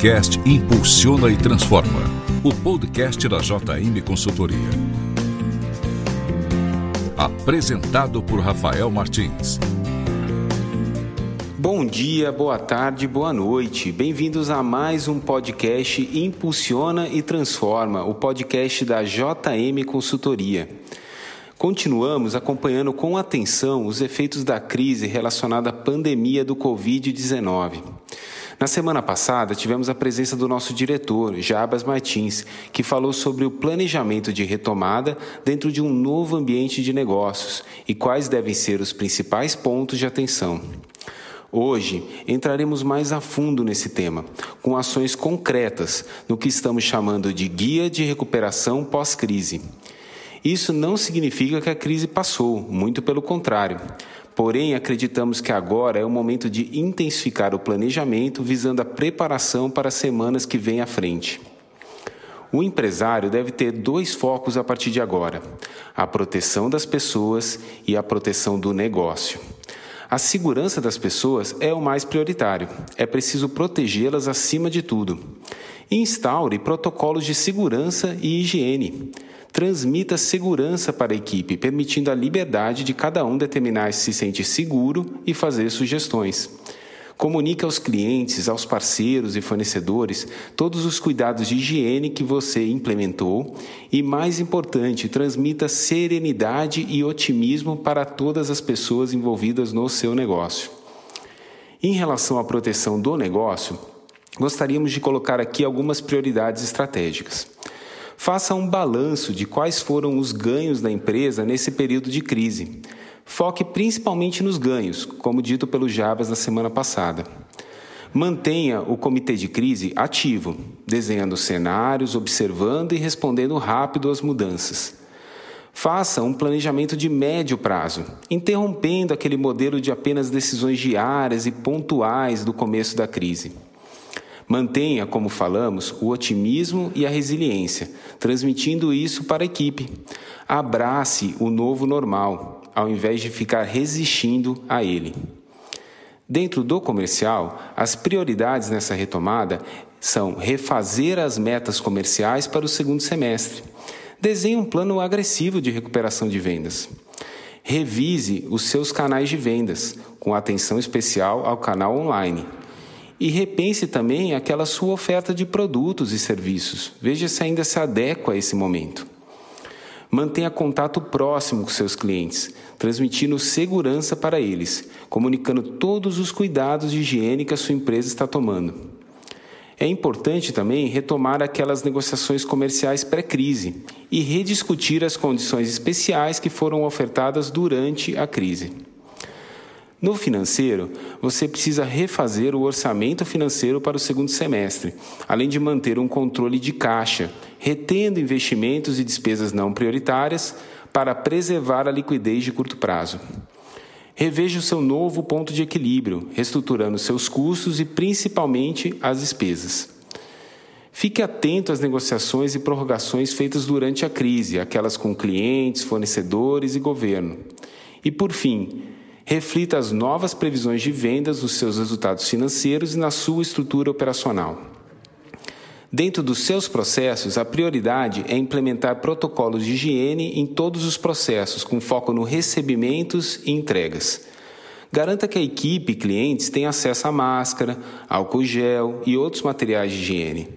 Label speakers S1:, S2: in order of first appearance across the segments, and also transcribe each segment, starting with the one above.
S1: podcast Impulsiona e Transforma, o podcast da JM Consultoria. Apresentado por Rafael Martins.
S2: Bom dia, boa tarde, boa noite. Bem-vindos a mais um podcast Impulsiona e Transforma, o podcast da JM Consultoria. Continuamos acompanhando com atenção os efeitos da crise relacionada à pandemia do Covid-19. Na semana passada, tivemos a presença do nosso diretor, Jabas Martins, que falou sobre o planejamento de retomada dentro de um novo ambiente de negócios e quais devem ser os principais pontos de atenção. Hoje entraremos mais a fundo nesse tema, com ações concretas no que estamos chamando de Guia de Recuperação Pós-Crise. Isso não significa que a crise passou, muito pelo contrário. Porém, acreditamos que agora é o momento de intensificar o planejamento visando a preparação para as semanas que vêm à frente. O empresário deve ter dois focos a partir de agora: a proteção das pessoas e a proteção do negócio. A segurança das pessoas é o mais prioritário. É preciso protegê-las acima de tudo. Instaure protocolos de segurança e higiene transmita segurança para a equipe, permitindo a liberdade de cada um determinar se se sente seguro e fazer sugestões. Comunique aos clientes, aos parceiros e fornecedores todos os cuidados de higiene que você implementou e, mais importante, transmita serenidade e otimismo para todas as pessoas envolvidas no seu negócio. Em relação à proteção do negócio, gostaríamos de colocar aqui algumas prioridades estratégicas. Faça um balanço de quais foram os ganhos da empresa nesse período de crise. Foque principalmente nos ganhos, como dito pelo Jabas na semana passada. Mantenha o comitê de crise ativo, desenhando cenários, observando e respondendo rápido às mudanças. Faça um planejamento de médio prazo, interrompendo aquele modelo de apenas decisões diárias e pontuais do começo da crise. Mantenha, como falamos, o otimismo e a resiliência, transmitindo isso para a equipe. Abrace o novo normal, ao invés de ficar resistindo a ele. Dentro do comercial, as prioridades nessa retomada são refazer as metas comerciais para o segundo semestre. Desenhe um plano agressivo de recuperação de vendas. Revise os seus canais de vendas, com atenção especial ao canal online. E repense também aquela sua oferta de produtos e serviços. Veja se ainda se adequa a esse momento. Mantenha contato próximo com seus clientes, transmitindo segurança para eles, comunicando todos os cuidados de higiene que a sua empresa está tomando. É importante também retomar aquelas negociações comerciais pré-crise e rediscutir as condições especiais que foram ofertadas durante a crise. No financeiro, você precisa refazer o orçamento financeiro para o segundo semestre, além de manter um controle de caixa, retendo investimentos e despesas não prioritárias para preservar a liquidez de curto prazo. Reveja o seu novo ponto de equilíbrio, reestruturando seus custos e principalmente as despesas. Fique atento às negociações e prorrogações feitas durante a crise, aquelas com clientes, fornecedores e governo. E por fim, reflita as novas previsões de vendas nos seus resultados financeiros e na sua estrutura operacional. Dentro dos seus processos, a prioridade é implementar protocolos de higiene em todos os processos, com foco no recebimentos e entregas. Garanta que a equipe e clientes tenham acesso a máscara, álcool gel e outros materiais de higiene.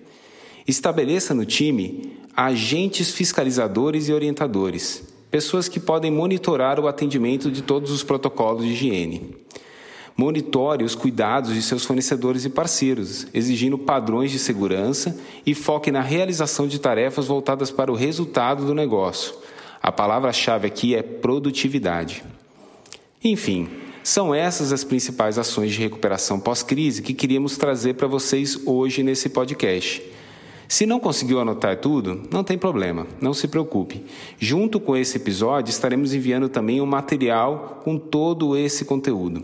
S2: Estabeleça no time agentes fiscalizadores e orientadores pessoas que podem monitorar o atendimento de todos os protocolos de higiene. Monitore os cuidados de seus fornecedores e parceiros, exigindo padrões de segurança e foque na realização de tarefas voltadas para o resultado do negócio. A palavra-chave aqui é produtividade. Enfim, são essas as principais ações de recuperação pós-crise que queríamos trazer para vocês hoje nesse podcast. Se não conseguiu anotar tudo, não tem problema, não se preocupe. Junto com esse episódio, estaremos enviando também um material com todo esse conteúdo.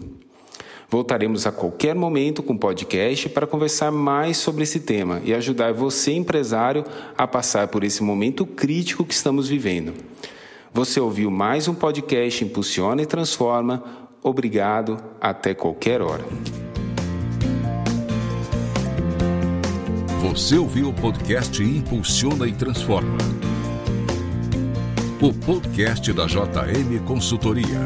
S2: Voltaremos a qualquer momento com podcast para conversar mais sobre esse tema e ajudar você, empresário, a passar por esse momento crítico que estamos vivendo. Você ouviu mais um podcast Impulsiona e Transforma. Obrigado, até qualquer hora.
S1: Você ouviu o podcast Impulsiona e Transforma. O podcast da JM Consultoria.